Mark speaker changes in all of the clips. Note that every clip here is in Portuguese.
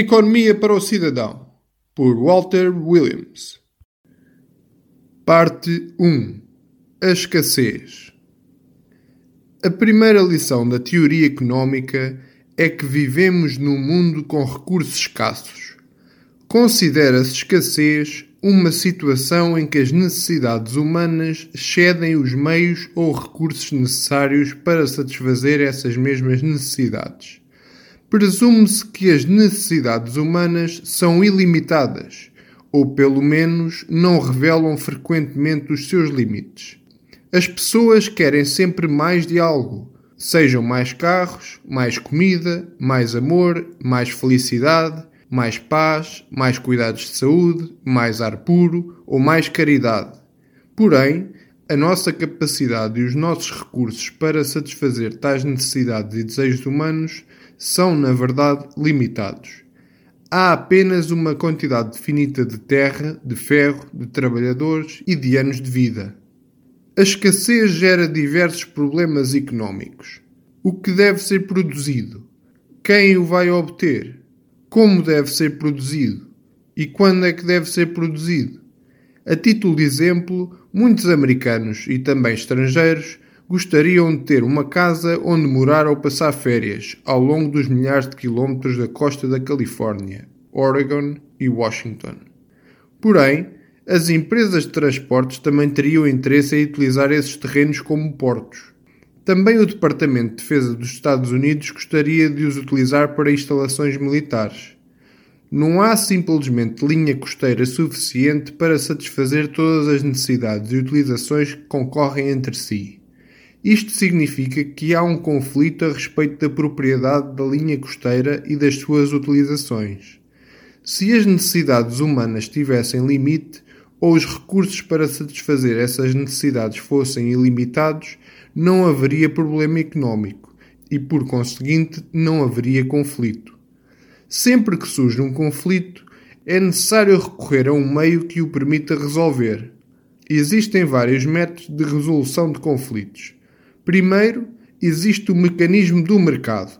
Speaker 1: Economia para o Cidadão, por Walter Williams. Parte 1 A escassez. A primeira lição da teoria económica é que vivemos num mundo com recursos escassos. Considera-se escassez uma situação em que as necessidades humanas excedem os meios ou recursos necessários para satisfazer essas mesmas necessidades. Presume-se que as necessidades humanas são ilimitadas, ou pelo menos não revelam frequentemente os seus limites. As pessoas querem sempre mais de algo, sejam mais carros, mais comida, mais amor, mais felicidade, mais paz, mais cuidados de saúde, mais ar puro ou mais caridade. Porém, a nossa capacidade e os nossos recursos para satisfazer tais necessidades e desejos humanos são, na verdade, limitados. Há apenas uma quantidade definida de terra, de ferro, de trabalhadores e de anos de vida. A escassez gera diversos problemas económicos. O que deve ser produzido? Quem o vai obter? como deve ser produzido e quando é que deve ser produzido. A título de exemplo, muitos americanos e também estrangeiros gostariam de ter uma casa onde morar ou passar férias ao longo dos milhares de quilómetros da costa da Califórnia, Oregon e Washington. Porém, as empresas de transportes também teriam interesse em utilizar esses terrenos como portos. Também o Departamento de Defesa dos Estados Unidos gostaria de os utilizar para instalações militares. Não há simplesmente linha costeira suficiente para satisfazer todas as necessidades e utilizações que concorrem entre si. Isto significa que há um conflito a respeito da propriedade da linha costeira e das suas utilizações. Se as necessidades humanas tivessem limite, ou os recursos para satisfazer essas necessidades fossem ilimitados, não haveria problema económico e, por conseguinte, não haveria conflito. Sempre que surge um conflito, é necessário recorrer a um meio que o permita resolver. Existem vários métodos de resolução de conflitos. Primeiro, existe o mecanismo do mercado.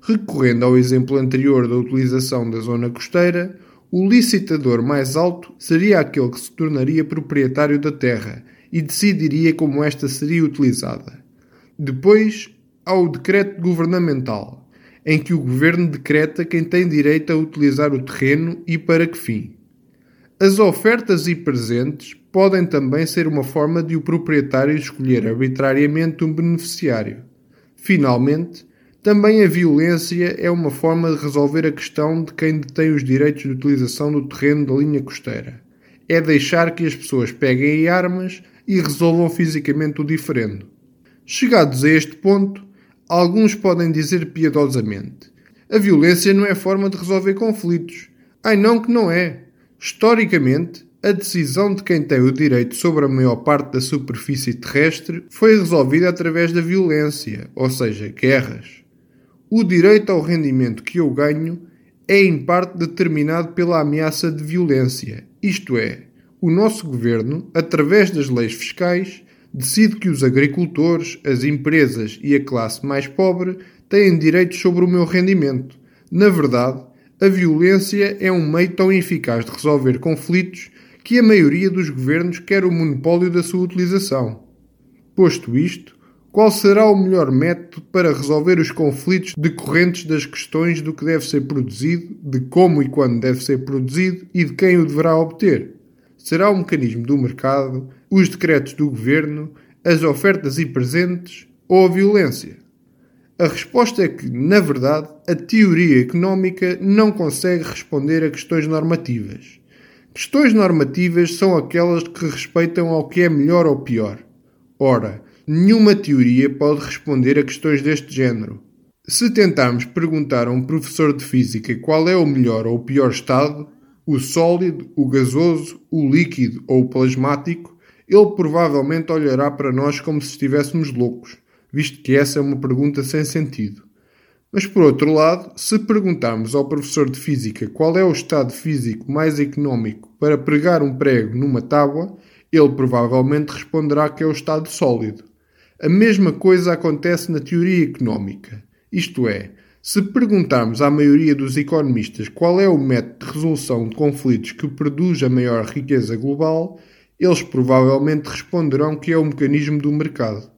Speaker 1: Recorrendo ao exemplo anterior da utilização da zona costeira, o licitador mais alto seria aquele que se tornaria proprietário da terra e decidiria como esta seria utilizada. Depois, há o decreto governamental, em que o governo decreta quem tem direito a utilizar o terreno e para que fim. As ofertas e presentes podem também ser uma forma de o proprietário escolher arbitrariamente um beneficiário. Finalmente, também a violência é uma forma de resolver a questão de quem detém os direitos de utilização do terreno da linha costeira. É deixar que as pessoas peguem em armas e resolvam fisicamente o diferendo. Chegados a este ponto, alguns podem dizer piedosamente: a violência não é forma de resolver conflitos. Ai não que não é. Historicamente, a decisão de quem tem o direito sobre a maior parte da superfície terrestre foi resolvida através da violência, ou seja, guerras. O direito ao rendimento que eu ganho é em parte determinado pela ameaça de violência, isto é, o nosso governo, através das leis fiscais, decide que os agricultores, as empresas e a classe mais pobre têm direitos sobre o meu rendimento. Na verdade, a violência é um meio tão eficaz de resolver conflitos que a maioria dos governos quer o monopólio da sua utilização. Posto isto, qual será o melhor método para resolver os conflitos decorrentes das questões do que deve ser produzido, de como e quando deve ser produzido e de quem o deverá obter? será o mecanismo do mercado, os decretos do governo, as ofertas e presentes ou a violência? A resposta é que, na verdade, a teoria económica não consegue responder a questões normativas. Questões normativas são aquelas que respeitam ao que é melhor ou pior. Ora, nenhuma teoria pode responder a questões deste género. Se tentarmos perguntar a um professor de física qual é o melhor ou o pior estado, o sólido, o gasoso, o líquido ou o plasmático, ele provavelmente olhará para nós como se estivéssemos loucos, visto que essa é uma pergunta sem sentido. Mas por outro lado, se perguntarmos ao professor de física qual é o estado físico mais económico para pregar um prego numa tábua, ele provavelmente responderá que é o estado sólido. A mesma coisa acontece na teoria económica. Isto é, Se perguntarmos à maioria dos economistas qual é o método de resolução de conflitos que produz a maior riqueza global, eles provavelmente responderão que é o mecanismo do mercado.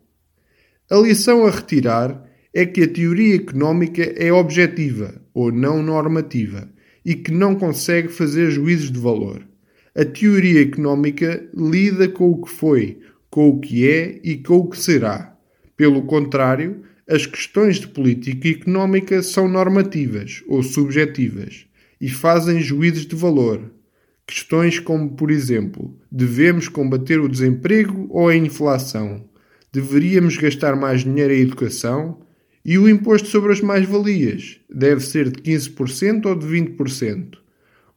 Speaker 1: A lição a retirar é que a teoria económica é objetiva ou não normativa e que não consegue fazer juízos de valor. A teoria económica lida com o que foi, com o que é e com o que será. Pelo contrário, as questões de política económica são normativas ou subjetivas e fazem juízos de valor. Questões como, por exemplo, devemos combater o desemprego ou a inflação? Deveríamos gastar mais dinheiro em educação? E o imposto sobre as mais-valias deve ser de 15% ou de 20%?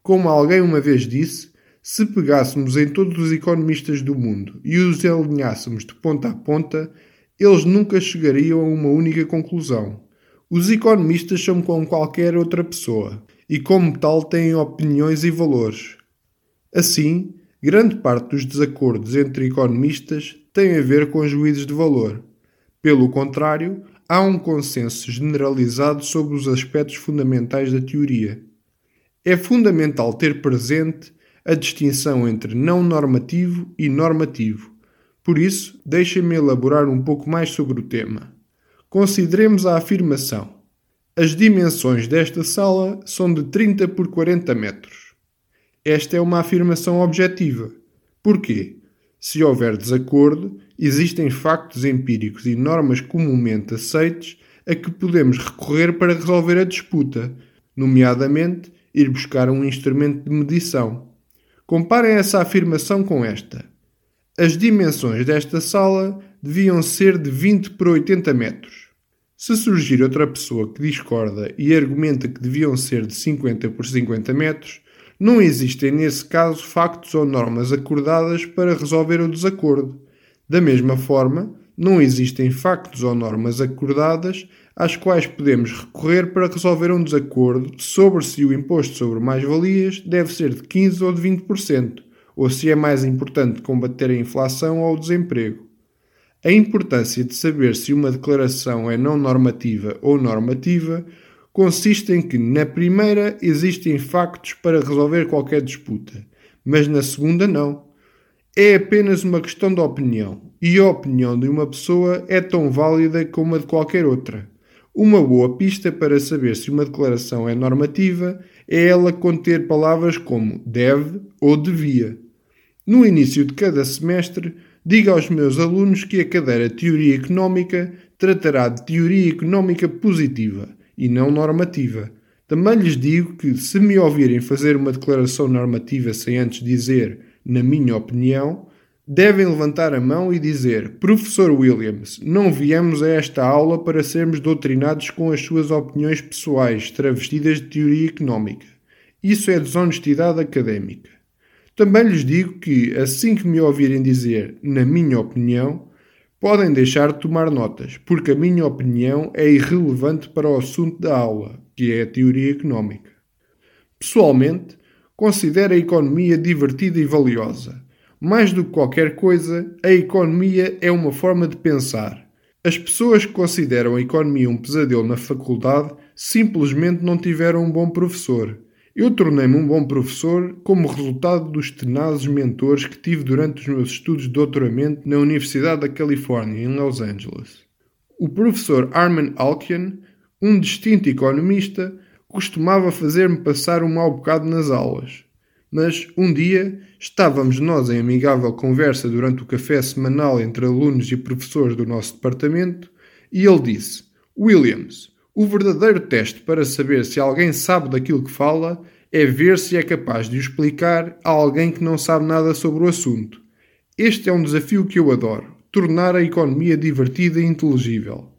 Speaker 1: Como alguém uma vez disse, se pegássemos em todos os economistas do mundo e os alinhássemos de ponta a ponta, eles nunca chegariam a uma única conclusão. Os economistas são como qualquer outra pessoa e, como tal, têm opiniões e valores. Assim, grande parte dos desacordos entre economistas tem a ver com juízes de valor. Pelo contrário, há um consenso generalizado sobre os aspectos fundamentais da teoria. É fundamental ter presente a distinção entre não normativo e normativo. Por isso, deixem-me elaborar um pouco mais sobre o tema. Consideremos a afirmação: As dimensões desta sala são de 30 por 40 metros. Esta é uma afirmação objetiva. Porquê? Se houver desacordo, existem factos empíricos e normas comumente aceites a que podemos recorrer para resolver a disputa, nomeadamente ir buscar um instrumento de medição. Comparem essa afirmação com esta. As dimensões desta sala deviam ser de 20 por 80 metros. Se surgir outra pessoa que discorda e argumenta que deviam ser de 50 por 50 metros, não existem nesse caso factos ou normas acordadas para resolver o desacordo. Da mesma forma, não existem factos ou normas acordadas às quais podemos recorrer para resolver um desacordo sobre se o imposto sobre mais-valias deve ser de 15% ou de 20%, ou se é mais importante combater a inflação ou o desemprego. A importância de saber se uma declaração é não normativa ou normativa consiste em que, na primeira, existem factos para resolver qualquer disputa, mas na segunda, não. É apenas uma questão de opinião, e a opinião de uma pessoa é tão válida como a de qualquer outra. Uma boa pista para saber se uma declaração é normativa é ela conter palavras como deve ou devia. No início de cada semestre, diga aos meus alunos que a cadeira Teoria Económica tratará de teoria económica positiva e não normativa. Também lhes digo que, se me ouvirem fazer uma declaração normativa sem antes dizer, na minha opinião, devem levantar a mão e dizer: Professor Williams, não viemos a esta aula para sermos doutrinados com as suas opiniões pessoais travestidas de teoria económica. Isso é desonestidade académica. Também lhes digo que, assim que me ouvirem dizer, na minha opinião, podem deixar de tomar notas, porque a minha opinião é irrelevante para o assunto da aula, que é a teoria económica. Pessoalmente, considero a economia divertida e valiosa. Mais do que qualquer coisa, a economia é uma forma de pensar. As pessoas que consideram a economia um pesadelo na faculdade simplesmente não tiveram um bom professor eu tornei-me um bom professor como resultado dos tenazes mentores que tive durante os meus estudos de doutoramento na Universidade da Califórnia, em Los Angeles. O professor Armin Alkian, um distinto economista, costumava fazer-me passar um mau bocado nas aulas. Mas um dia estávamos nós em amigável conversa durante o café semanal entre alunos e professores do nosso departamento e ele disse: Williams, o verdadeiro teste para saber se alguém sabe daquilo que fala é ver se é capaz de o explicar a alguém que não sabe nada sobre o assunto. Este é um desafio que eu adoro: tornar a economia divertida e inteligível.